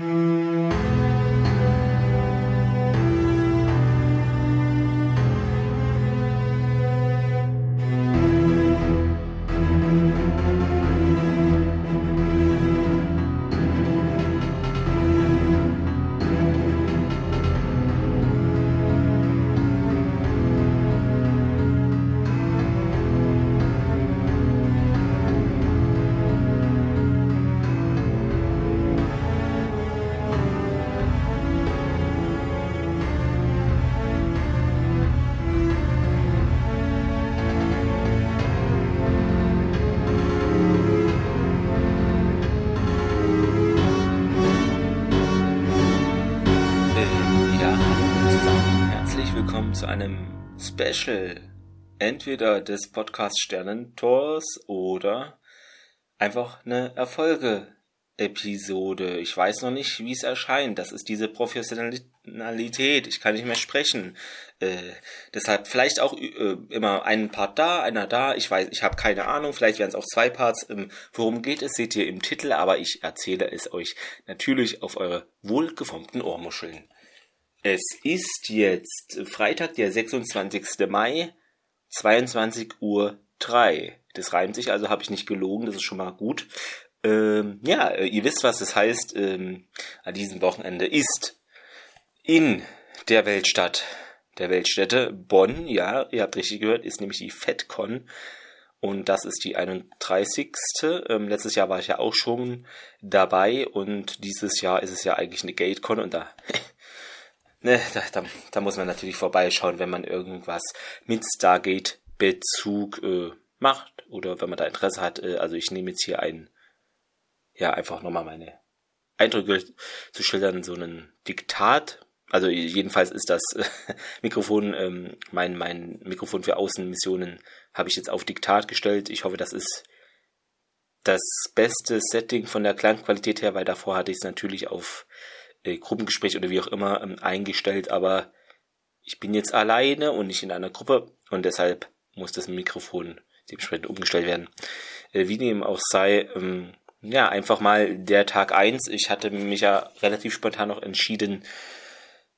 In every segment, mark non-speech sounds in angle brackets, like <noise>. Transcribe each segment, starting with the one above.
Mm-hmm. Special entweder des Podcast Sternentors oder einfach eine Erfolge-Episode. Ich weiß noch nicht, wie es erscheint. Das ist diese Professionalität. Ich kann nicht mehr sprechen. Äh, deshalb vielleicht auch äh, immer einen Part da, einer da. Ich weiß, ich habe keine Ahnung. Vielleicht werden es auch zwei Parts. Ähm, worum geht es, seht ihr im Titel, aber ich erzähle es euch natürlich auf eure wohlgeformten Ohrmuscheln. Es ist jetzt Freitag, der 26. Mai, 22 Uhr 3. Das reimt sich, also habe ich nicht gelogen, das ist schon mal gut. Ähm, ja, äh, ihr wisst, was das heißt. Ähm, an diesem Wochenende ist in der Weltstadt, der Weltstätte Bonn, ja, ihr habt richtig gehört, ist nämlich die FedCon. Und das ist die 31. Ähm, letztes Jahr war ich ja auch schon dabei und dieses Jahr ist es ja eigentlich eine GateCon und da <laughs> ne, da, da, da muss man natürlich vorbeischauen, wenn man irgendwas mit Stargate-Bezug äh, macht oder wenn man da Interesse hat. Äh, also ich nehme jetzt hier ein, ja, einfach nochmal meine Eindrücke zu schildern, so ein Diktat. Also jedenfalls ist das äh, <laughs> Mikrofon, ähm, mein, mein Mikrofon für Außenmissionen habe ich jetzt auf Diktat gestellt. Ich hoffe, das ist das beste Setting von der Klangqualität her, weil davor hatte ich es natürlich auf äh, Gruppengespräch oder wie auch immer ähm, eingestellt, aber ich bin jetzt alleine und nicht in einer Gruppe und deshalb muss das Mikrofon dementsprechend umgestellt werden. Äh, wie dem auch sei, ähm, ja, einfach mal der Tag eins. Ich hatte mich ja relativ spontan noch entschieden,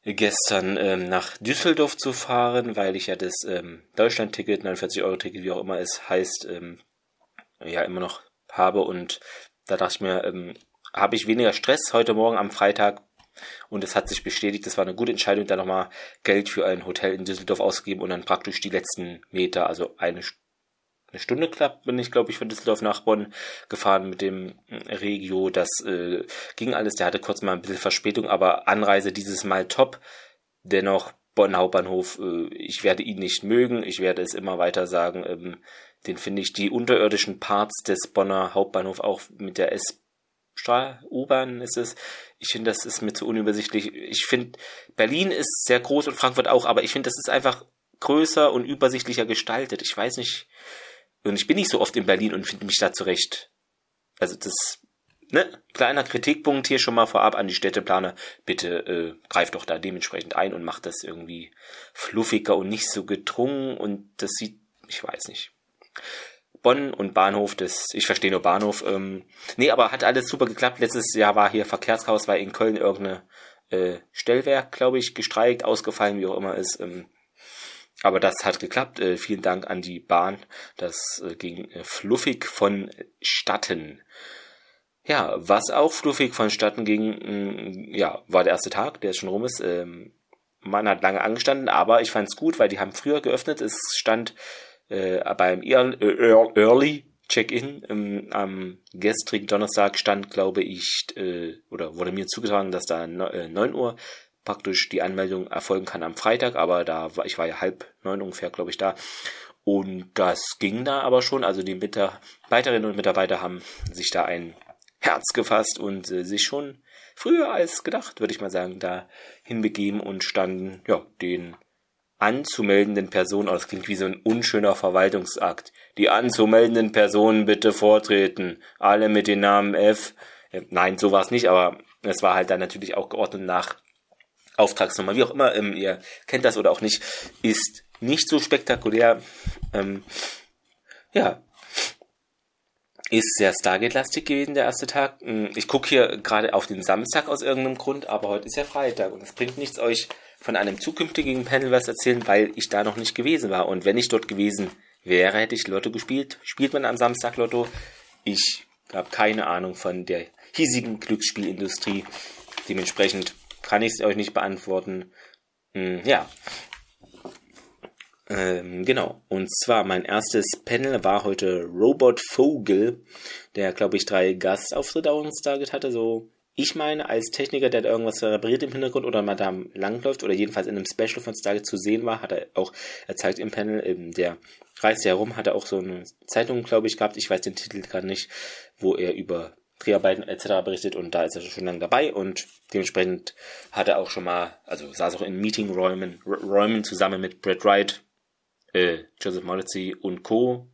gestern ähm, nach Düsseldorf zu fahren, weil ich ja das ähm, Deutschland-Ticket, 49 Euro Ticket, wie auch immer es heißt, ähm, ja immer noch habe und da dachte ich mir, ähm, habe ich weniger Stress heute Morgen am Freitag und es hat sich bestätigt, das war eine gute Entscheidung, da nochmal Geld für ein Hotel in Düsseldorf ausgegeben und dann praktisch die letzten Meter, also eine, eine Stunde klappt, bin ich, glaube ich, von Düsseldorf nach Bonn gefahren mit dem äh, Regio. Das äh, ging alles, der hatte kurz mal ein bisschen Verspätung, aber Anreise dieses Mal top. Dennoch Bonn Hauptbahnhof, äh, ich werde ihn nicht mögen, ich werde es immer weiter sagen. Ähm, den finde ich die unterirdischen Parts des Bonner Hauptbahnhof auch mit der S U-Bahn ist es. Ich finde, das ist mir zu unübersichtlich. Ich finde, Berlin ist sehr groß und Frankfurt auch, aber ich finde, das ist einfach größer und übersichtlicher gestaltet. Ich weiß nicht. Und ich bin nicht so oft in Berlin und finde mich da zurecht. Also das, ne, kleiner Kritikpunkt hier schon mal vorab an die Städteplaner. Bitte äh, greift doch da dementsprechend ein und macht das irgendwie fluffiger und nicht so gedrungen und das sieht, ich weiß nicht. Bonn und Bahnhof, das, ich verstehe nur Bahnhof. Ähm, nee, aber hat alles super geklappt. Letztes Jahr war hier Verkehrschaos, weil in Köln irgendeine äh, Stellwerk, glaube ich, gestreikt, ausgefallen, wie auch immer ist. Ähm, aber das hat geklappt. Äh, vielen Dank an die Bahn. Das äh, ging äh, fluffig vonstatten. Ja, was auch fluffig vonstatten ging, mh, mm, ja, war der erste Tag, der jetzt schon rum ist. Ähm, man hat lange angestanden, aber ich fand's gut, weil die haben früher geöffnet. Es stand äh, beim Early Check-in ähm, am gestrigen Donnerstag stand, glaube ich, äh, oder wurde mir zugetragen, dass da äh, 9 Uhr praktisch die Anmeldung erfolgen kann am Freitag, aber da war ich war ja halb neun ungefähr, glaube ich, da. Und das ging da aber schon. Also die Mitarbeiterinnen und Mitarbeiter haben sich da ein Herz gefasst und äh, sich schon früher als gedacht, würde ich mal sagen, da hinbegeben und standen ja den anzumeldenden Personen, oh, das klingt wie so ein unschöner Verwaltungsakt. Die anzumeldenden Personen bitte vortreten. Alle mit den Namen F. Äh, nein, so war es nicht, aber es war halt dann natürlich auch geordnet nach Auftragsnummer. Wie auch immer, ähm, ihr kennt das oder auch nicht, ist nicht so spektakulär. Ähm, ja. ist sehr Stargate-lastig gewesen, der erste Tag. Hm, ich gucke hier gerade auf den Samstag aus irgendeinem Grund, aber heute ist ja Freitag und es bringt nichts, euch von einem zukünftigen Panel was erzählen, weil ich da noch nicht gewesen war. Und wenn ich dort gewesen wäre, hätte ich Lotto gespielt. Spielt man am Samstag Lotto? Ich habe keine Ahnung von der hiesigen Glücksspielindustrie. Dementsprechend kann ich es euch nicht beantworten. Hm, ja, ähm, genau. Und zwar mein erstes Panel war heute Robot Vogel, der, glaube ich, drei Gastauftritte auf uns Target hatte. So, ich meine, als Techniker, der da irgendwas repariert im Hintergrund oder Madame langläuft oder jedenfalls in einem Special von Stargate zu sehen war, hat er auch erzeigt im Panel, ähm, der reiste herum, hat er auch so eine Zeitung, glaube ich, gehabt, ich weiß den Titel gerade nicht, wo er über Dreharbeiten etc. berichtet und da ist er schon lange dabei und dementsprechend hat er auch schon mal, also saß auch in Meetingräumen Räumen zusammen mit Brett Wright, äh, Joseph Mordecai und Co.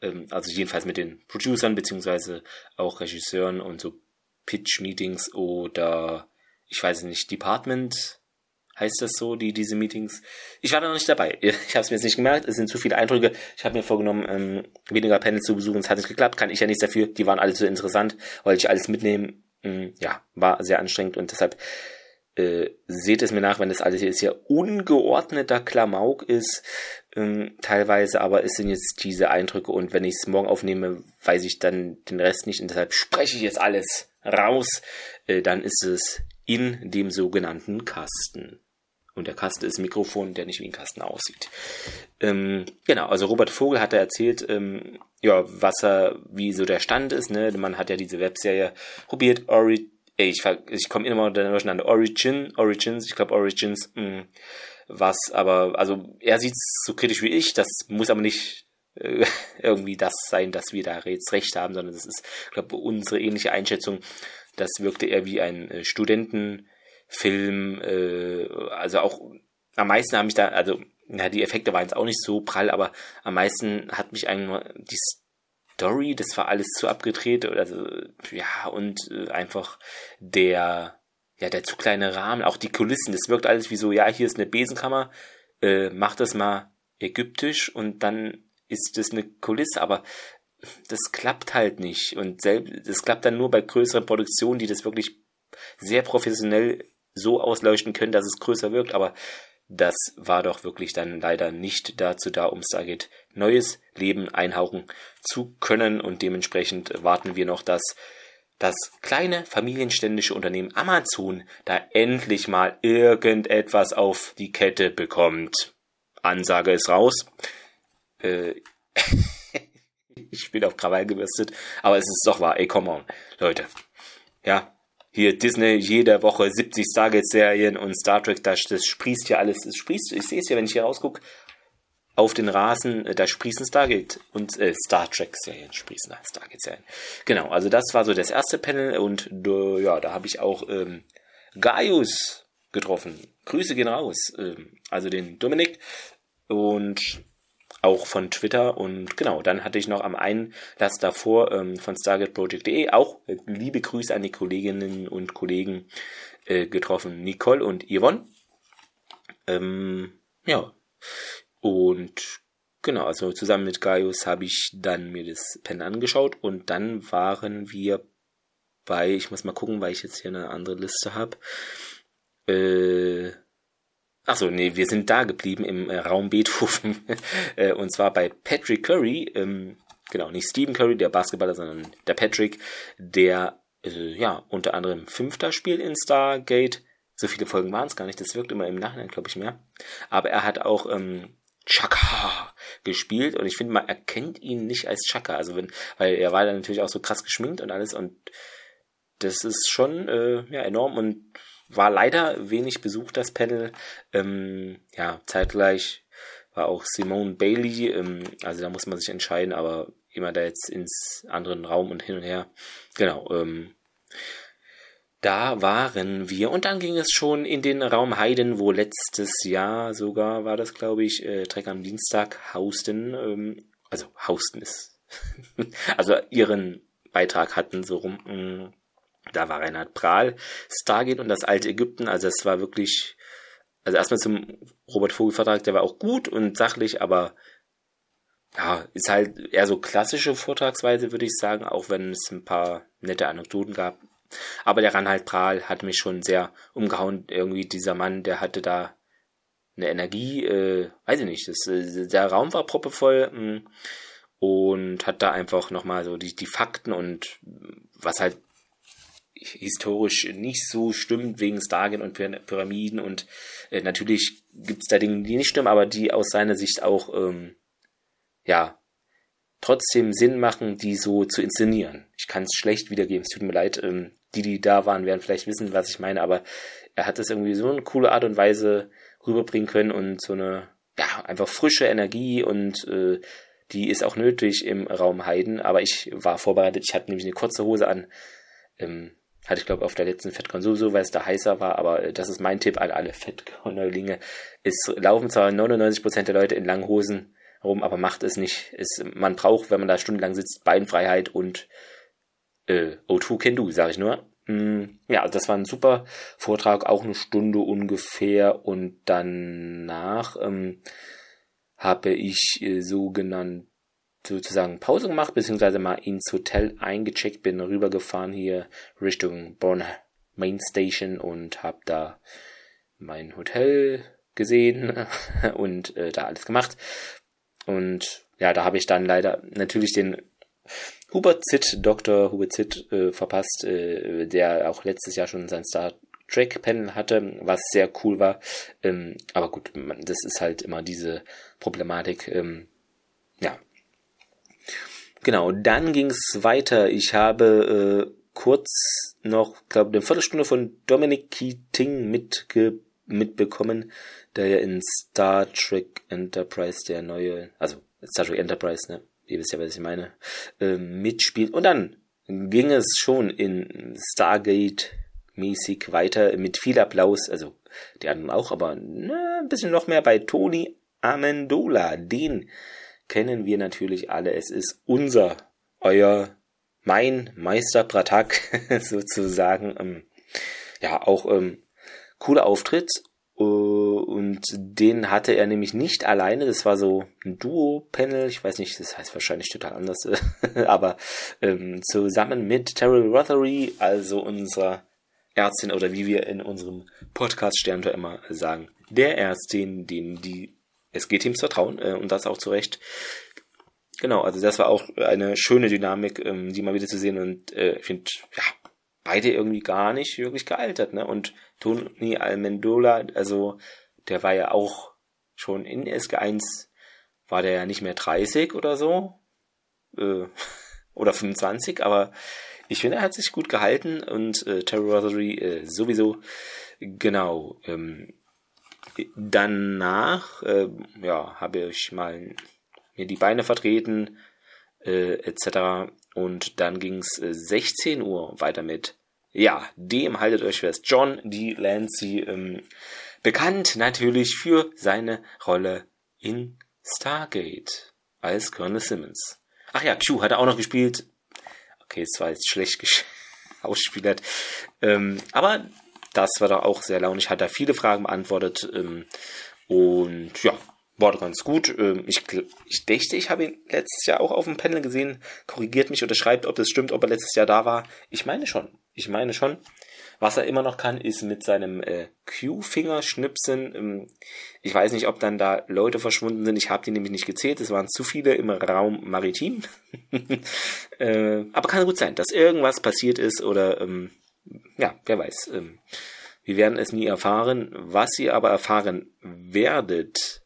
Ähm, also jedenfalls mit den Producern beziehungsweise auch Regisseuren und so Pitch-Meetings oder ich weiß nicht, Department heißt das so, die diese Meetings. Ich war da noch nicht dabei. <laughs> Ich habe es mir jetzt nicht gemerkt. Es sind zu viele Eindrücke. Ich habe mir vorgenommen, ähm, weniger Panels zu besuchen. Es hat nicht geklappt. Kann ich ja nichts dafür. Die waren alle so interessant, wollte ich alles mitnehmen. Ähm, ja, war sehr anstrengend und deshalb äh, seht es mir nach, wenn das alles hier sehr ungeordneter Klamauk ist, ähm, teilweise, aber es sind jetzt diese Eindrücke und wenn ich es morgen aufnehme, weiß ich dann den Rest nicht und deshalb spreche ich jetzt alles raus, äh, dann ist es in dem sogenannten Kasten. Und der Kasten ist ein Mikrofon, der nicht wie ein Kasten aussieht. Ähm, genau, also Robert Vogel hat da erzählt, ähm, ja, was er, wie so der Stand ist, ne? Man hat ja diese Webserie probiert, Ori ich, ich komme immer durcheinander. Origin, Origins, ich glaube Origins, mh, hm, was, aber, also er sieht es so kritisch wie ich, das muss aber nicht äh, <laughs> irgendwie das sein, dass wir da jetzt recht haben, sondern das ist, ich glaube, unsere ähnliche Einschätzung. Das wirkte eher wie ein äh, Studentenfilm, äh, also auch am meisten haben mich da, also ja, die Effekte waren jetzt auch nicht so prall, aber am meisten hat mich eigentlich die Story, das war alles zu abgedreht, also ja, und äh, einfach der, ja, der zu kleine Rahmen, auch die Kulissen, das wirkt alles wie so, ja, hier ist eine Besenkammer, äh, mach das mal ägyptisch und dann ist das eine Kulisse, aber das klappt halt nicht. Und das klappt dann nur bei größeren Produktionen, die das wirklich sehr professionell so ausleuchten können, dass es größer wirkt, aber das war doch wirklich dann leider nicht dazu da, um geht, neues Leben einhauchen zu können und dementsprechend warten wir noch, dass das kleine familienständische Unternehmen Amazon da endlich mal irgendetwas auf die Kette bekommt. Ansage ist raus. Äh, <laughs> ich bin auf Krawall gebürstet, aber es ist doch wahr. Ey, come on, Leute. Ja, hier Disney jede Woche 70 Stargate-Serien und Star Trek, das, das sprießt hier alles. Das sprießt, ich sehe es ja, wenn ich hier rausgucke, auf den Rasen, äh, da sprießen Stargate und äh, Star Trek-Serien sprießen als Stargate-Serien. Genau, also das war so das erste Panel und äh, ja, da habe ich auch ähm, Gaius getroffen. Grüße gehen raus. Ähm, also den Dominik und auch von Twitter und genau, dann hatte ich noch am Einlass davor ähm, von StargateProject.de auch äh, liebe Grüße an die Kolleginnen und Kollegen äh, getroffen, Nicole und Yvonne. Ähm, ja, und genau, also zusammen mit Gaius habe ich dann mir das Pen angeschaut und dann waren wir bei, ich muss mal gucken, weil ich jetzt hier eine andere Liste habe. Äh, Achso, nee, wir sind da geblieben im äh, Raum Beethoven. <laughs> äh, und zwar bei Patrick Curry, ähm, genau, nicht Stephen Curry, der Basketballer, sondern der Patrick, der äh, ja unter anderem Fünfter spielt in Stargate. So viele Folgen waren es gar nicht, das wirkt immer im Nachhinein, glaube ich, mehr. Aber er hat auch ähm, Chaka gespielt und ich finde, man erkennt ihn nicht als Chaka, also wenn, weil er war dann natürlich auch so krass geschminkt und alles und das ist schon äh, ja enorm und war leider wenig besucht, das Panel. Ähm, ja, zeitgleich war auch Simone Bailey, ähm, also da muss man sich entscheiden, aber immer da jetzt ins anderen Raum und hin und her. Genau, ähm, da waren wir und dann ging es schon in den Raum Heiden, wo letztes Jahr sogar war das, glaube ich, äh, Trek am Dienstag hausten, ähm, also hausten ist, <laughs> also ihren Beitrag hatten, so rum. Da war Reinhard Prahl, Stargate und das alte Ägypten. Also es war wirklich, also erstmal zum Robert Vogel Vertrag, der war auch gut und sachlich, aber ja, ist halt eher so klassische Vortragsweise, würde ich sagen, auch wenn es ein paar nette Anekdoten gab. Aber der Ranhalt Prahl hat mich schon sehr umgehauen. Irgendwie dieser Mann, der hatte da eine Energie, äh, weiß ich nicht, das, äh, der Raum war proppevoll mh, mm, und hat da einfach nochmal so die, die Fakten und was halt historisch nicht so stimmt wegen Stargate und Pyramiden und äh, natürlich gibt's da Dinge, die nicht stimmen, aber die aus seiner Sicht auch ähm, ja trotzdem Sinn machen, die so zu inszenieren. Ich kann es schlecht wiedergeben, es tut mir leid. Ähm, die, die da waren, werden vielleicht wissen, was ich meine, aber er hat es irgendwie so eine coole Art und Weise rüberbringen können und so eine, ja, einfach frische Energie und äh, die ist auch nötig im Raum Heiden, aber ich war vorbereitet, ich hatte nämlich eine kurze Hose an, ähm, hatte ich glaube auf der letzten FedCon sowieso, weil es da heißer war, aber äh, das ist mein Tipp an alle FedCon-Neulinge. Es laufen zwar 99% der Leute in langen Hosen rum, aber macht es nicht. Es, man braucht, wenn man da stundenlang sitzt, Beinfreiheit und äh, O2 can do, sag ich nur. Mm, ja, das war ein super Vortrag, auch eine Stunde ungefähr und danach ähm, habe ich äh, sogenannt sozusagen Pause gemacht, beziehungsweise mal ins Hotel eingecheckt, bin rübergefahren hier Richtung Bonn Main Station und habe da mein Hotel gesehen <laughs> und äh, da alles gemacht. Und ja, da habe ich dann leider natürlich den Hubert Zitt, Dr. Hubert Zitt, äh, verpasst, äh, der auch letztes Jahr schon sein Star Trek Panel hatte, was sehr cool war. Ähm, aber gut, man, das ist halt immer diese Problematik. Ähm, ja. Genau, dann ging es weiter. Ich habe äh, kurz noch, glaube eine Viertelstunde von Dominic Keating mitge mitbekommen, der ja in Star Trek Enterprise der neue, also Star Trek Enterprise, ne? ihr wisst ja, was ich meine, äh, mitspielt. Und dann ging es schon in Stargate mäßig weiter mit viel Applaus, also die anderen auch, aber na, ein bisschen noch mehr bei Tony Amendola. Den kennen wir natürlich alle. Es ist unser, euer, mein Meister Pratak <laughs> sozusagen. Ähm, ja, auch ähm, cooler Auftritt äh, und den hatte er nämlich nicht alleine. Das war so ein Duo-Panel. Ich weiß nicht, das heißt wahrscheinlich total anders, <laughs> aber ähm, zusammen mit Terrell Rothery, also unserer Ärztin oder wie wir in unserem Podcast Sterntor immer sagen, der Ärztin, dem die SG-Teams vertrauen äh, und das auch zu Recht. Genau, also das war auch eine schöne Dynamik, ähm, die mal wieder zu sehen und äh, ich finde, ja, beide irgendwie gar nicht wirklich gealtert, ne? Und Tony Almendola, also der war ja auch schon in SG1, war der ja nicht mehr 30 oder so, äh, <laughs> oder 25, aber ich finde, er hat sich gut gehalten und äh, Terry Rothery äh, sowieso genau. Ähm, danach, äh, ja, habe ich mal mir die Beine vertreten, äh, etc. Und dann ging's äh, 16 Uhr weiter mit, ja, dem haltet euch fest, John D. Lancy, ähm, bekannt natürlich für seine Rolle in Stargate als Colonel Simmons. Ach ja, Q hat er auch noch gespielt. Okay, es war jetzt schlecht <laughs> ausspielert. Ähm, aber das war doch auch sehr launig, hat er viele Fragen beantwortet. Ähm, und ja, war ganz gut. Ähm, ich, ich dächte, ich habe ihn letztes Jahr auch auf dem Panel gesehen. Korrigiert mich oder schreibt, ob das stimmt, ob er letztes Jahr da war. Ich meine schon. Ich meine schon. Was er immer noch kann, ist mit seinem äh, Q-Finger schnipsen. Ähm, ich weiß nicht, ob dann da Leute verschwunden sind. Ich habe die nämlich nicht gezählt. Es waren zu viele im Raum maritim. <laughs> äh, aber kann gut sein, dass irgendwas passiert ist oder ähm, ja, wer weiß. Ähm, wir werden es nie erfahren. Was ihr aber erfahren werdet,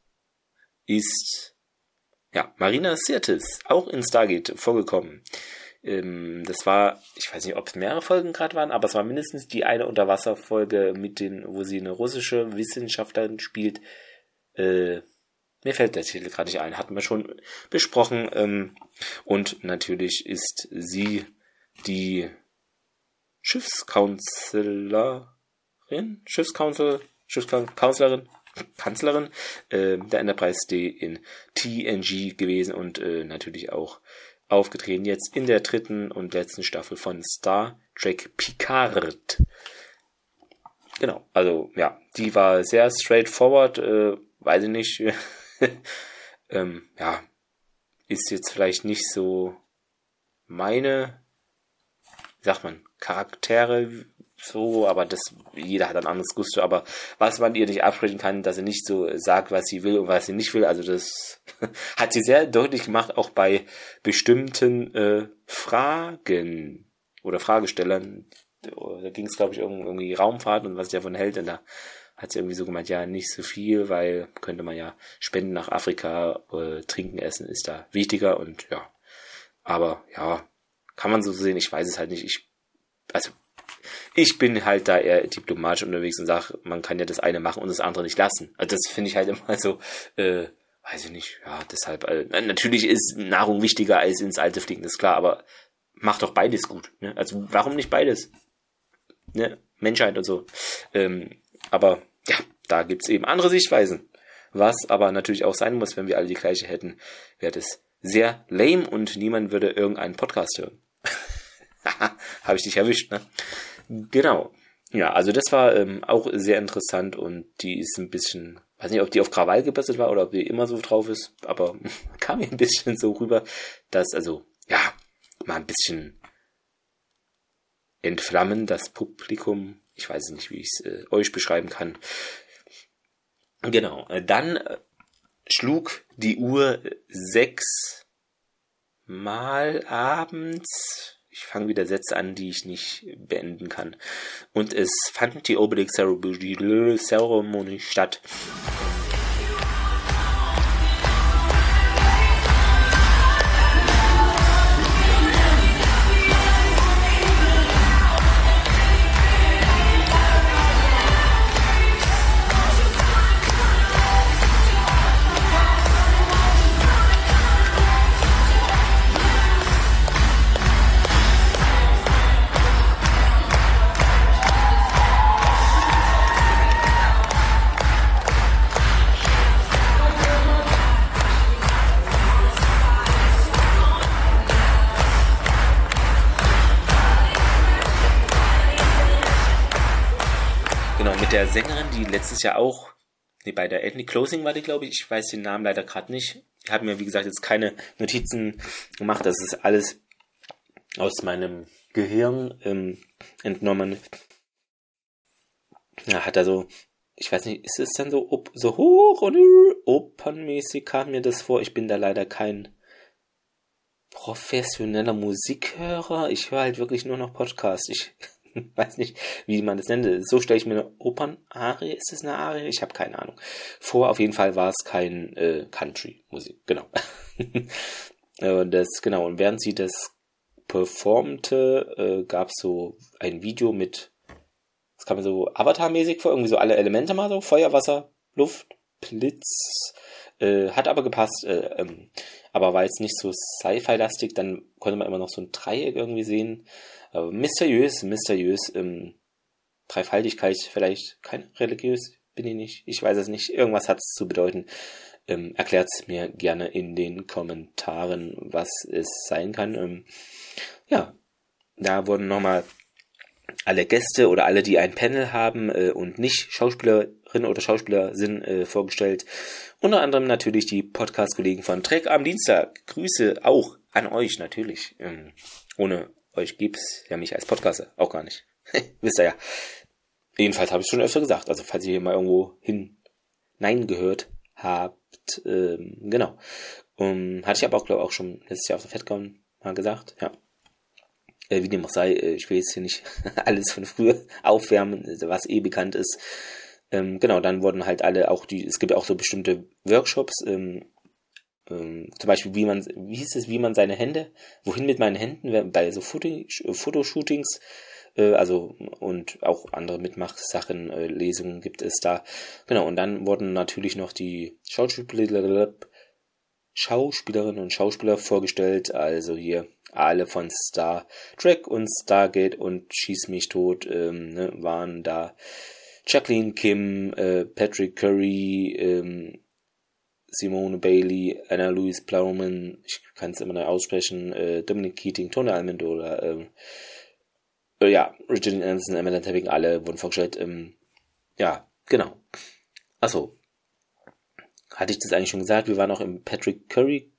ist ja Marina Sirtis, auch in Stargate vorgekommen. Ähm, das war, ich weiß nicht, ob es mehrere Folgen gerade waren, aber es war mindestens die eine Unterwasserfolge mit den, wo sie eine russische Wissenschaftlerin spielt. Äh, mir fällt der Titel gerade nicht ein, hatten wir schon besprochen. Ähm, und natürlich ist sie die Schiffskanzlerin, Schiffskanzler, Schiffskanzlerin, Kanzlerin äh, der Enterprise D in TNG gewesen und äh, natürlich auch aufgetreten, jetzt in der dritten und letzten Staffel von Star Trek Picard. Genau, also ja, die war sehr straightforward, äh, weiß ich nicht. <laughs> ähm, ja, ist jetzt vielleicht nicht so meine, sagt man, Charaktere so, aber das, jeder hat ein anderes Gusto, aber was man ihr nicht absprechen kann, dass sie nicht so sagt, was sie will und was sie nicht will, also das <laughs> hat sie sehr deutlich gemacht, auch bei bestimmten äh, Fragen oder Fragestellern. Da ging es, glaube ich, irgendwie Raumfahrt und was sie davon hält, und da hat sie irgendwie so gemeint, ja, nicht so viel, weil könnte man ja spenden nach Afrika, äh, trinken, essen ist da wichtiger und ja. Aber ja, kann man so sehen, ich weiß es halt nicht. Ich, also, ich bin halt da eher diplomatisch unterwegs und sage, man kann ja das eine machen und das andere nicht lassen. Also das finde ich halt immer so, äh, weiß ich nicht, ja, deshalb, äh, natürlich ist Nahrung wichtiger als ins Alte fliegen, das ist klar, aber mach doch beides gut. Ne? Also warum nicht beides? Ne? Menschheit und so. Ähm, aber ja, da gibt's eben andere Sichtweisen. Was aber natürlich auch sein muss, wenn wir alle die gleiche hätten, wäre das sehr lame und niemand würde irgendeinen Podcast hören. <laughs> Habe ich dich erwischt, ne? Genau. Ja, also das war ähm, auch sehr interessant und die ist ein bisschen, weiß nicht, ob die auf Krawall gebessert war oder ob die immer so drauf ist, aber <laughs> kam mir ein bisschen so rüber, dass, also, ja, mal ein bisschen entflammen, das Publikum ich weiß nicht, wie ich es äh, euch beschreiben kann. Genau, äh, dann äh, schlug die Uhr sechs Mal abends. Ich fange wieder Sätze an, die ich nicht beenden kann. Und es fand die Obelix Ceremony statt. Der Sängerin, die letztes Jahr auch, nee, bei der Ethnic Closing war die, glaube ich, ich weiß den Namen leider gerade nicht. Ich habe mir, wie gesagt, jetzt keine Notizen gemacht. Das ist alles aus meinem Gehirn ähm, entnommen. Ja, hat er so, ich weiß nicht, ist es dann so, op, so hoch oder opernmäßig kam mir das vor. Ich bin da leider kein professioneller Musikhörer. Ich höre halt wirklich nur noch Podcasts. Ich <laughs> weiß nicht, wie man das nennt. So stelle ich mir eine Opernarie, ist es eine Arie? Ich habe keine Ahnung. Vor auf jeden Fall war es kein äh, Country-Musik, genau. <laughs> und das, genau, und während sie das performte, äh, gab es so ein Video mit, das kam mir so Avatar-mäßig vor, irgendwie so alle Elemente mal so, Feuer, Wasser, Luft, Blitz, äh, hat aber gepasst, äh, ähm, aber war jetzt nicht so Sci-Fi-lastig, dann konnte man immer noch so ein Dreieck irgendwie sehen. Aber mysteriös, mysteriös, ähm, Dreifaltigkeit vielleicht, kein religiös bin ich nicht, ich weiß es nicht, irgendwas hat es zu bedeuten. Ähm, Erklärt es mir gerne in den Kommentaren, was es sein kann. Ähm, ja, da wurden nochmal alle Gäste oder alle, die ein Panel haben äh, und nicht Schauspielerin oder Schauspieler sind, äh, vorgestellt. Unter anderem natürlich die Podcast-Kollegen von Trek am Dienstag. Grüße auch an euch natürlich. Ähm, ohne euch gibt's ja mich als Podcaster auch gar nicht. <laughs> Wisst ihr ja. Jedenfalls habe ich schon öfter gesagt. Also falls ihr hier mal irgendwo hin Nein gehört habt, ähm, genau. Um, hatte ich aber auch, glaube auch schon letztes Jahr auf der FedCon mal gesagt, ja. Äh, wie dem auch sei, äh, ich will jetzt hier nicht <laughs> alles von früher aufwärmen, was eh bekannt ist. Ähm, genau, dann wurden halt alle auch die, es gibt auch so bestimmte Workshops, ähm, ähm, zum Beispiel, wie man, wie hieß es, wie man seine Hände, wohin mit meinen Händen, bei so Fotoshootings, äh, also und auch andere Mitmachsachen, äh, Lesungen gibt es da. Genau, und dann wurden natürlich noch die Schauspieler, Schauspielerinnen und Schauspieler vorgestellt, also hier alle von Star Trek und Stargate und Schieß mich tot ähm, ne, waren da. Jacqueline Kim, äh, Patrick Curry, ähm, Simone Bailey, Anna Louise Plowman, ich kann es immer noch aussprechen, äh, Dominic Keating, Tony Almendola, ähm, äh, ja, Richard Anderson, Emma Tapping, alle wurden vorgestellt. Ähm, ja, genau. Achso. Hatte ich das eigentlich schon gesagt? Wir waren auch im Patrick Curry,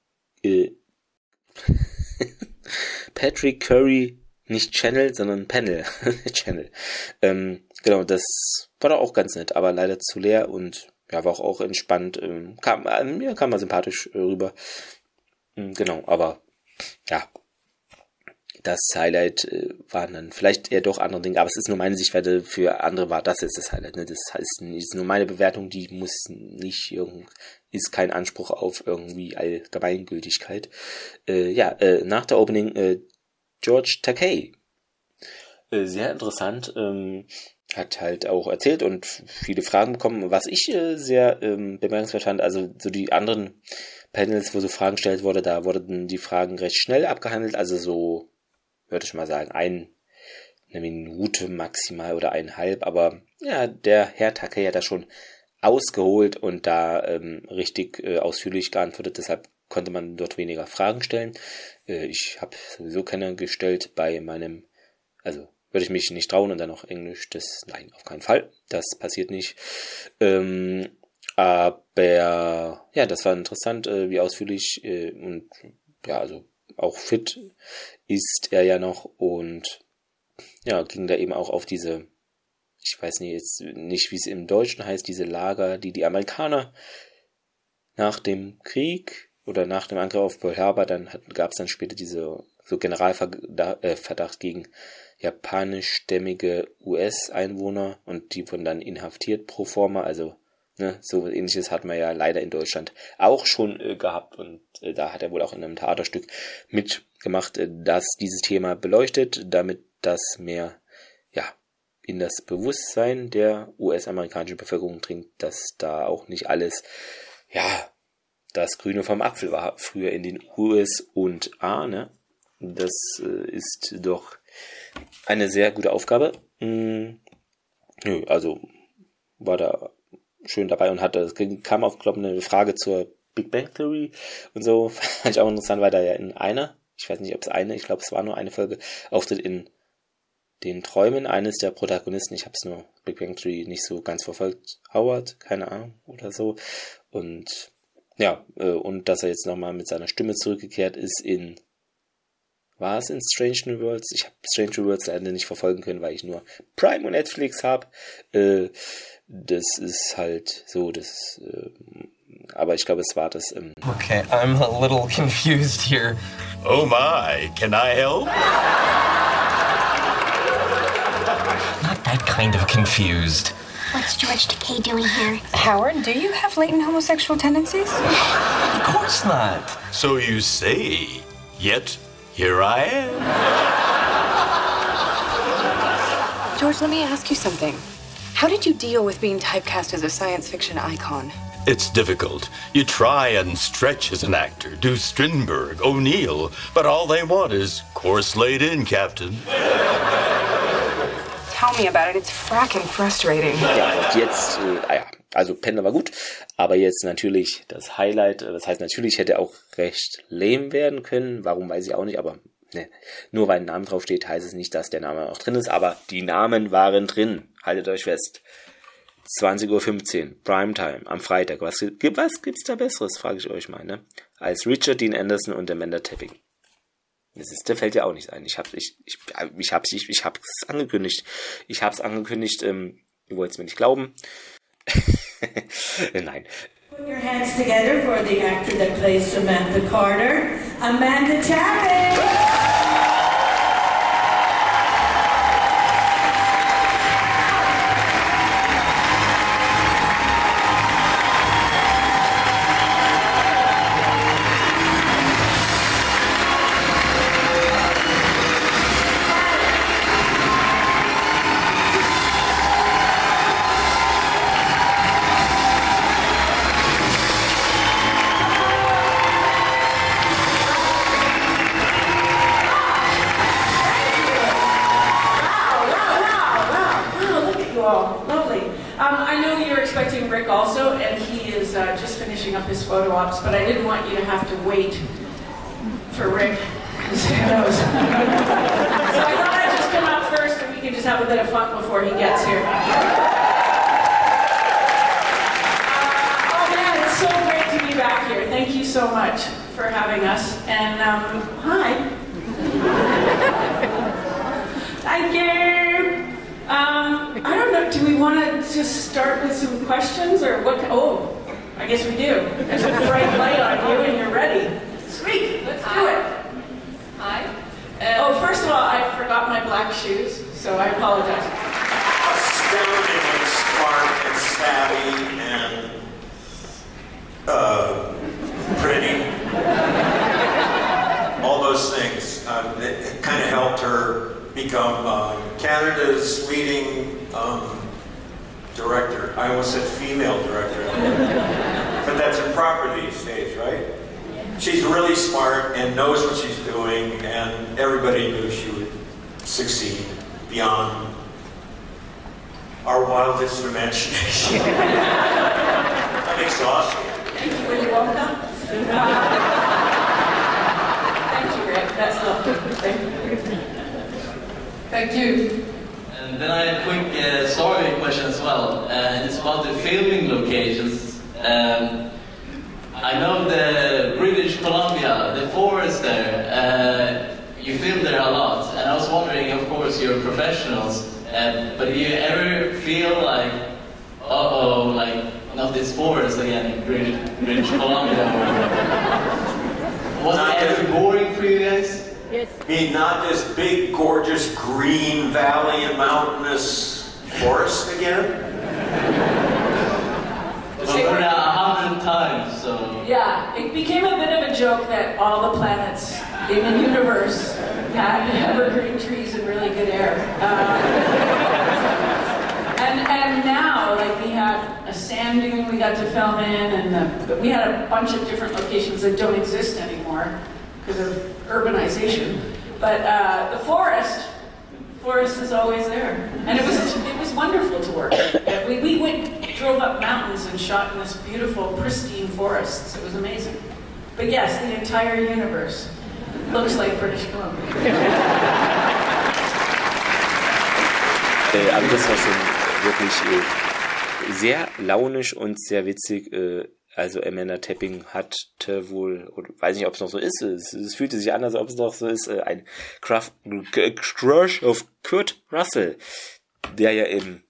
äh, Patrick Curry, nicht Channel, sondern Panel. <laughs> Channel. Ähm, genau, das war doch auch ganz nett, aber leider zu leer und ja, war auch, auch entspannt. Ähm, kam, äh, mir kam mal sympathisch äh, rüber. Ähm, genau, aber ja, das Highlight äh, waren dann vielleicht eher doch andere Dinge, aber es ist nur meine Sichtweise, für andere war das jetzt das Highlight. Ne? Das heißt, ist nur meine Bewertung, die muss nicht irgend, ist kein Anspruch auf irgendwie Allgemeingültigkeit. Äh, ja, äh, nach der Opening äh, George Takei. Äh, sehr interessant. Ähm, hat halt auch erzählt und viele Fragen bekommen, was ich äh, sehr ähm, bemerkenswert fand. Also so die anderen Panels, wo so Fragen gestellt wurde, da wurden die Fragen recht schnell abgehandelt. Also so, würde ich mal sagen, ein, eine Minute maximal oder eineinhalb. Aber ja, der Herr Takei hat da schon ausgeholt und da ähm, richtig äh, ausführlich geantwortet. Deshalb konnte man dort weniger Fragen stellen. Äh, ich habe sowieso keine gestellt bei meinem, also würde ich mich nicht trauen und dann noch Englisch, das, nein, auf keinen Fall. Das passiert nicht. Ähm, aber ja, das war interessant, äh, wie ausführlich äh, und ja, also auch fit ist er ja noch und ja, ging da eben auch auf diese, ich weiß nicht jetzt nicht, wie es im Deutschen heißt, diese Lager, die die Amerikaner nach dem Krieg oder nach dem Angriff auf Pearl Harbor, dann gab es dann später diese so Generalverdacht äh, gegen japanischstämmige US-Einwohner und die wurden dann inhaftiert pro forma, also ne, so ähnliches hat man ja leider in Deutschland auch schon äh, gehabt und äh, da hat er wohl auch in einem Theaterstück mitgemacht, äh, das dieses Thema beleuchtet, damit das mehr ja in das Bewusstsein der US-amerikanischen Bevölkerung dringt, dass da auch nicht alles ja das Grüne vom Apfel war früher in den US und A, ne? Das äh, ist doch eine sehr gute Aufgabe. Mm, nö, also war da schön dabei und hatte, es kam auch, glaube eine Frage zur Big Bang Theory und so. <laughs> Fand ich auch interessant, weil da ja in einer, ich weiß nicht, ob es eine, ich glaube, es war nur eine Folge, auftritt in den Träumen eines der Protagonisten. Ich habe es nur Big Bang Theory nicht so ganz verfolgt. Howard, keine Ahnung, oder so. Und ja, äh, und dass er jetzt nochmal mit seiner Stimme zurückgekehrt ist in war es in Strange New Worlds? Ich habe Strange New Worlds leider nicht verfolgen können, weil ich nur Prime und Netflix habe. Äh, das ist halt so, das. Äh, aber ich glaube, es war das. Ähm okay, I'm a little confused here. Oh my, can I help? Not that kind of confused. What's George Takei doing here? Howard, do you have latent homosexual tendencies? Of course not. So you say. Yet here I am. George, let me ask you something. How did you deal with being typecast as a science fiction icon? It's difficult. You try and stretch as an actor, do Strindberg, O'Neill, but all they want is course laid in, Captain. Tell me about it. It's fracking frustrating. Ja, und jetzt, äh, ah ja, also Pendler war gut, aber jetzt natürlich das Highlight, äh, das heißt natürlich hätte auch recht lame werden können, warum weiß ich auch nicht, aber ne, nur weil ein Name draufsteht, heißt es nicht, dass der Name auch drin ist, aber die Namen waren drin, haltet euch fest. 20.15 Uhr, Primetime, am Freitag. Was, was gibt's da Besseres, frage ich euch mal, ne? Als Richard Dean Anderson und Amanda Tapping. Das ist, der fällt ja auch nicht ein. Ich hab's, ich, ich, ich hab's, ich, ich hab's angekündigt. Ich hab's angekündigt, ähm, ihr wollt's mir nicht glauben. <laughs> Nein. Put your hands together for the actor that plays Samantha Carter, Amanda Tapping. Wait for Rick, because who knows. so I thought I'd just come out first and we can just have a bit of fun before he gets here. Uh, oh man, it's so great to be back here. Thank you so much for having us. And um, hi. Thank you. Um, I don't know. Do we want to just start with some questions or what? Oh, I guess we do. There's a bright light on you and you're ready. Sweet. Let's do it. Hi. Oh, first of all, I forgot my black shoes, so I apologize. astoundingly smart and savvy and uh, pretty. All those things. Um, it it kind of helped her become uh, Canada's leading um, director. I almost said female director. but that's improper these days, right? She's really smart and knows what she's doing, and everybody knew she would succeed beyond our wildest imagination. <laughs> I'm exhausted. Thank you. Were you welcome? Thank you, Rick. That's lovely. Thank you. Thank you. And then I have a quick uh, story question as well. Uh, it's about the filming locations. Um, I know the British Columbia, the forest there. Uh, you film there a lot, and I was wondering. Of course, you're professionals, uh, but do you ever feel like, uh oh, like not this forest again in British, British Columbia? <laughs> Was it ever boring for you guys? I mean, not this big, gorgeous green valley and mountainous forest again. I've it a hundred times, so. Yeah, it became a bit of a joke that all the planets in the universe had evergreen trees and really good air. Uh, and and now, like we had a sand dune we got to film in, and the, we had a bunch of different locations that don't exist anymore because of urbanization. But uh, the forest, forest is always there, and it was it was wonderful to work. We we went drove up mountains and shot in this beautiful, pristine forests. It was amazing. But yes, the entire universe looks like British Columbia. Äh, aber wirklich äh, sehr launisch und sehr witzig. Also Amanda Tapping hatte wohl, oder weiß nicht, ob es noch so ist, es, es fühlte sich an, als ob es noch so ist, äh, ein Craft, Crush auf Kurt Russell, der ja im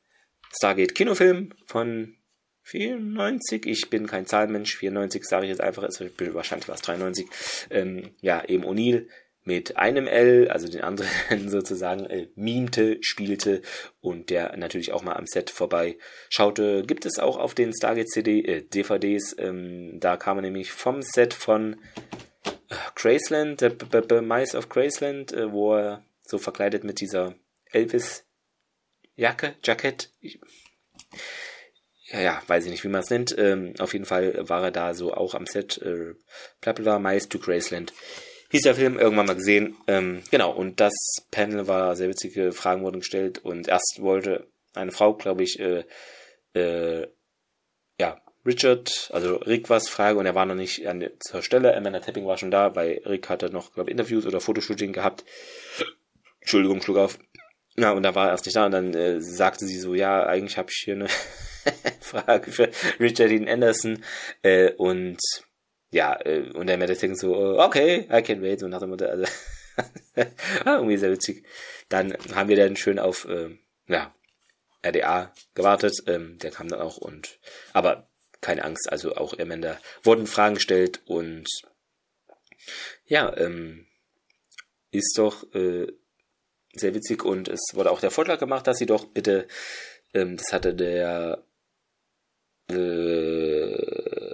Stargate Kinofilm von 94, ich bin kein Zahlenmensch, 94 sage ich jetzt einfach, es wahrscheinlich war es 93, ähm, ja, eben O'Neill mit einem L, also den anderen <laughs> sozusagen, äh, mimte, spielte und der natürlich auch mal am Set vorbei schaute. Gibt es auch auf den Stargate CD, äh, DVDs, ähm, da kam er nämlich vom Set von äh, Graceland, der B -B Mice of Graceland, äh, wo er so verkleidet mit dieser Elvis-Jacke, Jackett, ich, ja, ja, weiß ich nicht, wie man es nennt. Ähm, auf jeden Fall war er da so auch am Set. Äh, Blabla, Mice to Graceland. Hieß der Film, irgendwann mal gesehen. Ähm, genau, und das Panel war sehr witzige Fragen wurden gestellt und erst wollte eine Frau, glaube ich, äh, äh, ja, Richard, also Rick was Frage und er war noch nicht an der, zur Stelle. Amanda Tapping war schon da, weil Rick hatte noch, glaube ich, Interviews oder Fotoshooting gehabt. Entschuldigung, schlug auf. Ja, und da war er erst nicht da und dann äh, sagte sie so, ja, eigentlich habe ich hier eine <laughs> Frage für Richard Dean Anderson äh, und ja, äh, und der Meditating so, äh, okay, I can wait, so nach dem Motto, also war <laughs> irgendwie sehr witzig. Dann haben wir dann schön auf, äh, ja, RDA gewartet, ähm, der kam dann auch und, aber keine Angst, also auch Amanda wurden Fragen gestellt und ja, ähm, ist doch äh, sehr witzig und es wurde auch der Vorschlag gemacht, dass sie doch bitte, ähm, das hatte der äh,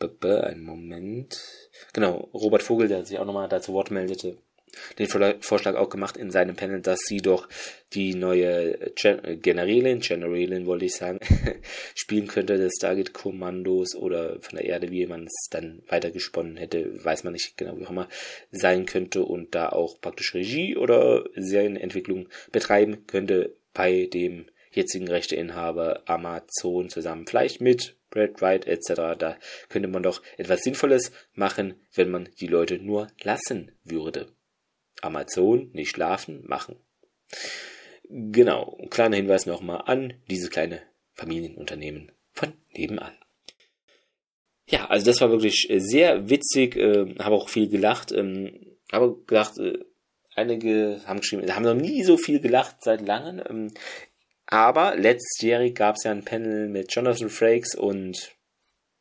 einen Moment. Genau, Robert Vogel, der sich auch nochmal dazu Wort meldete, den Vorschlag auch gemacht in seinem Panel, dass sie doch die neue Gen Generälin, Generälin wollte ich sagen, <laughs> spielen könnte des Stargate Kommandos oder von der Erde, wie man es dann weitergesponnen hätte, weiß man nicht genau, wie auch immer sein könnte und da auch praktisch Regie oder Serienentwicklung betreiben könnte bei dem jetzigen Rechteinhaber Amazon zusammen, vielleicht mit Brad Wright etc. Da könnte man doch etwas Sinnvolles machen, wenn man die Leute nur lassen würde. Amazon nicht schlafen, machen. Genau, ein kleiner Hinweis nochmal an dieses kleine Familienunternehmen von nebenan. ja, also das war wirklich äh, sehr witzig, äh, habe auch viel gelacht, ähm, habe gedacht, äh, einige haben geschrieben, haben noch nie so viel gelacht seit langem. Ähm, aber letztjährig gab es ja ein Panel mit Jonathan Frakes und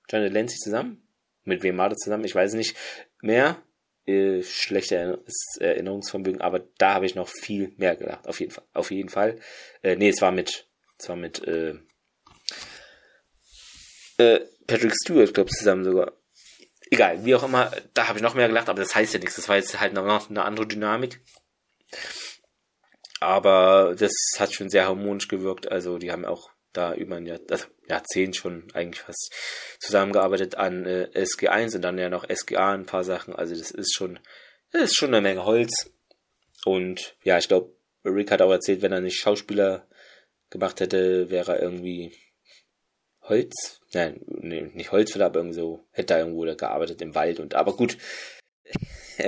Janet Lancy zusammen. Mit wem war das zusammen? Ich weiß nicht mehr. Äh, schlechter Erinnerungsvermögen, aber da habe ich noch viel mehr gelacht. Auf jeden Fall. Auf jeden Fall. Äh, nee, es war mit, es war mit äh, äh, Patrick Stewart, glaube ich, zusammen sogar. Egal, wie auch immer, da habe ich noch mehr gelacht, aber das heißt ja nichts. Das war jetzt halt noch eine andere Dynamik. Aber das hat schon sehr harmonisch gewirkt. Also die haben auch da über ein Jahr, also Jahrzehnt schon eigentlich fast zusammengearbeitet an äh, SG1 und dann ja noch SGA ein paar Sachen. Also das ist schon, das ist schon eine Menge Holz. Und ja, ich glaube, Rick hat auch erzählt, wenn er nicht Schauspieler gemacht hätte, wäre er irgendwie Holz, nein, nee, nicht Holzfäller, aber irgendwie so, hätte er irgendwo da gearbeitet im Wald und, aber gut,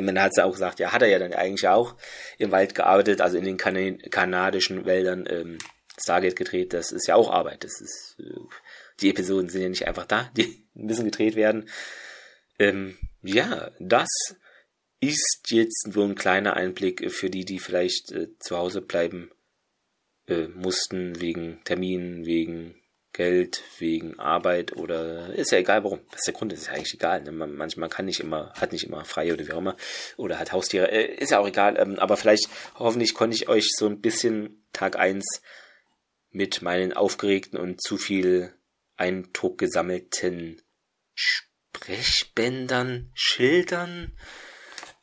man hat es ja auch gesagt, ja, hat er ja dann eigentlich auch im Wald gearbeitet, also in den kan kanadischen Wäldern ähm, Stargate gedreht, das ist ja auch Arbeit, das ist, äh, die Episoden sind ja nicht einfach da, <laughs> die müssen gedreht werden. Ähm, ja, das ist jetzt nur ein kleiner Einblick für die, die vielleicht äh, zu Hause bleiben äh, mussten, wegen Terminen, wegen Geld, wegen Arbeit oder ist ja egal warum. Was der Grund ist, ist ja eigentlich egal. Ne? Man, manchmal kann nicht immer, hat nicht immer frei oder wie auch immer. Oder hat Haustiere, äh, ist ja auch egal. Ähm, aber vielleicht, hoffentlich konnte ich euch so ein bisschen Tag eins mit meinen aufgeregten und zu viel Eindruck gesammelten Sprechbändern schildern.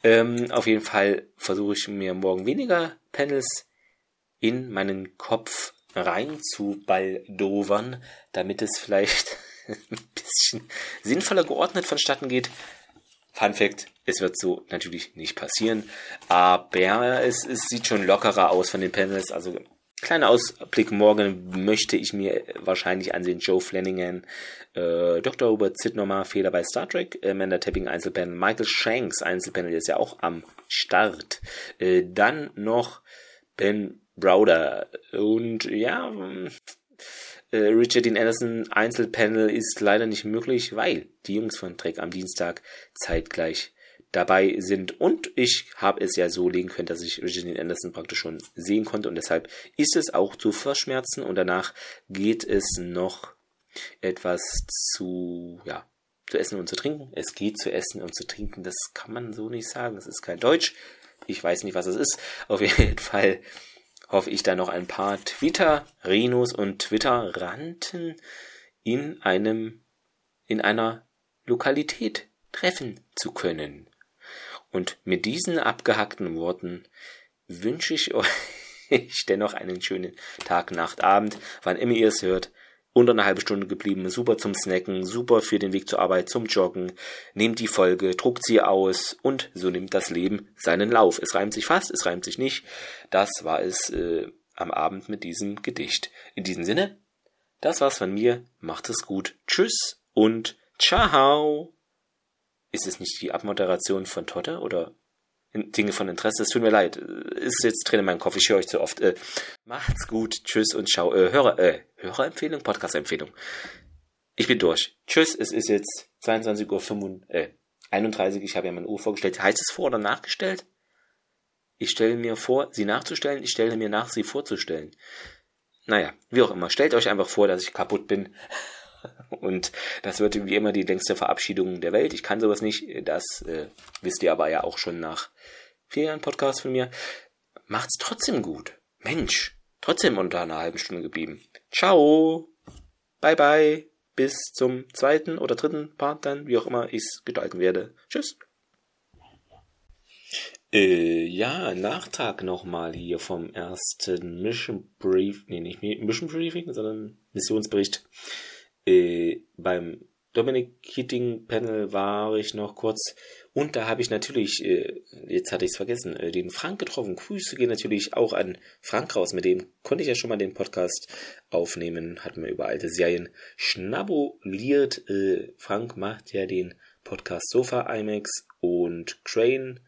Ähm, auf jeden Fall versuche ich mir morgen weniger Panels in meinen Kopf rein zu baldovern, damit es vielleicht <laughs> ein bisschen sinnvoller geordnet vonstatten geht. Fun Fact, es wird so natürlich nicht passieren, aber es, es sieht schon lockerer aus von den Panels, also Kleiner Ausblick morgen möchte ich mir wahrscheinlich ansehen Joe Flanagan, äh, Dr. Robert Zitnomer, Fehler bei Star Trek, äh, Amanda Tapping Einzelpanel, Michael Shanks Einzelpanel ist ja auch am Start. Äh, dann noch Ben Browder. Und ja, äh, Richard Dean Anderson Einzelpanel ist leider nicht möglich, weil die Jungs von Trek am Dienstag zeitgleich dabei sind. Und ich habe es ja so legen können, dass ich Richard Dean Anderson praktisch schon sehen konnte. Und deshalb ist es auch zu verschmerzen. Und danach geht es noch etwas zu, ja, zu essen und zu trinken. Es geht zu essen und zu trinken. Das kann man so nicht sagen. Das ist kein Deutsch. Ich weiß nicht, was es ist. Auf jeden Fall hoffe ich da noch ein paar Twitter-Renos und Twitter-Ranten in einem, in einer Lokalität treffen zu können. Und mit diesen abgehackten Worten wünsche ich <laughs> euch dennoch einen schönen Tag, Nacht, Abend, wann immer ihr es hört unter eine halbe Stunde geblieben, super zum Snacken, super für den Weg zur Arbeit, zum Joggen. Nehmt die Folge, druckt sie aus und so nimmt das Leben seinen Lauf. Es reimt sich fast, es reimt sich nicht. Das war es äh, am Abend mit diesem Gedicht. In diesem Sinne, das war's von mir. Macht es gut. Tschüss und ciao. Ist es nicht die Abmoderation von Totter oder Dinge von Interesse. Es tut mir leid. Ist jetzt drin in meinem Kopf. Ich höre euch zu oft. Äh, macht's gut. Tschüss und ciao. Äh, Hörer, äh, Hörerempfehlung? Podcast-Empfehlung. Ich bin durch. Tschüss. Es ist jetzt 22.35 Uhr, äh, 31. Ich habe ja mein Uhr vorgestellt. Heißt es vor oder nachgestellt? Ich stelle mir vor, sie nachzustellen. Ich stelle mir nach, sie vorzustellen. Naja, wie auch immer. Stellt euch einfach vor, dass ich kaputt bin. Und das wird wie immer die längste Verabschiedung der Welt. Ich kann sowas nicht. Das äh, wisst ihr aber ja auch schon nach vier Jahren Podcast von mir. Macht's trotzdem gut. Mensch, trotzdem unter einer halben Stunde geblieben. Ciao. Bye bye. Bis zum zweiten oder dritten Part dann, wie auch immer ich es gestalten werde. Tschüss. Äh, ja, Nachtrag nochmal hier vom ersten Mission Brief, nee, nicht Mission Briefing, sondern Missionsbericht äh, beim Dominic Keating Panel war ich noch kurz und da habe ich natürlich, äh, jetzt hatte ich es vergessen, äh, den Frank getroffen. Grüße gehen natürlich auch an Frank raus, mit dem konnte ich ja schon mal den Podcast aufnehmen, hatten wir über alte Serien schnabuliert. Äh, Frank macht ja den Podcast Sofa IMAX und Crane,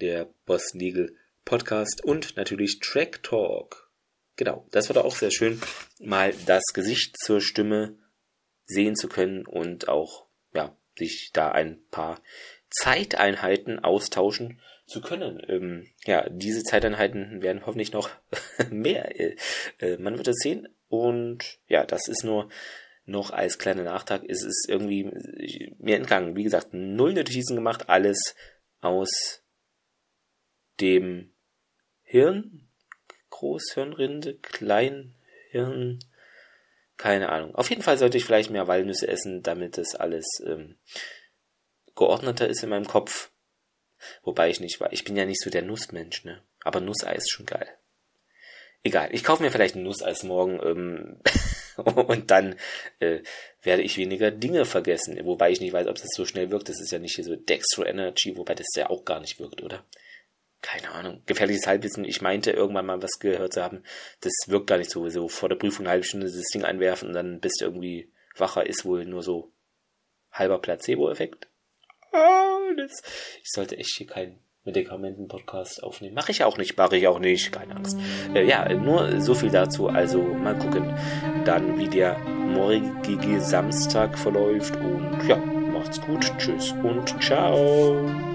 der Boston Legal Podcast und natürlich Track Talk. Genau, das war doch auch sehr schön, mal das Gesicht zur Stimme sehen zu können und auch, ja, sich da ein paar Zeiteinheiten austauschen zu können. Ähm, ja, diese Zeiteinheiten werden hoffentlich noch <laughs> mehr. Äh, äh, man wird es sehen. Und ja, das ist nur noch als kleiner Nachtrag. Es ist irgendwie mir entgangen. Wie gesagt, null Notizen gemacht, alles aus dem Hirn, Großhirnrinde, Kleinhirn, keine Ahnung. Auf jeden Fall sollte ich vielleicht mehr Walnüsse essen, damit es alles ähm, geordneter ist in meinem Kopf. Wobei ich nicht war. Ich bin ja nicht so der Nussmensch, ne? Aber Nusseis ist schon geil. Egal, ich kaufe mir vielleicht ein Nusseis morgen ähm, <laughs> und dann äh, werde ich weniger Dinge vergessen. Wobei ich nicht weiß, ob das so schnell wirkt. Das ist ja nicht hier so Dextro Energy, wobei das ja auch gar nicht wirkt, oder? Keine Ahnung. Gefährliches Halbwissen. Ich meinte irgendwann mal was gehört zu haben. Das wirkt gar nicht so. So vor der Prüfung eine halbe Stunde das Ding einwerfen und dann bist du irgendwie wacher. Ist wohl nur so halber Placebo-Effekt. Das, ich sollte echt hier keinen Medikamenten-Podcast aufnehmen. Mache ich auch nicht, mache ich auch nicht, keine Angst. Äh, ja, nur so viel dazu. Also mal gucken, dann wie der morgige Samstag verläuft. Und ja, macht's gut. Tschüss und ciao.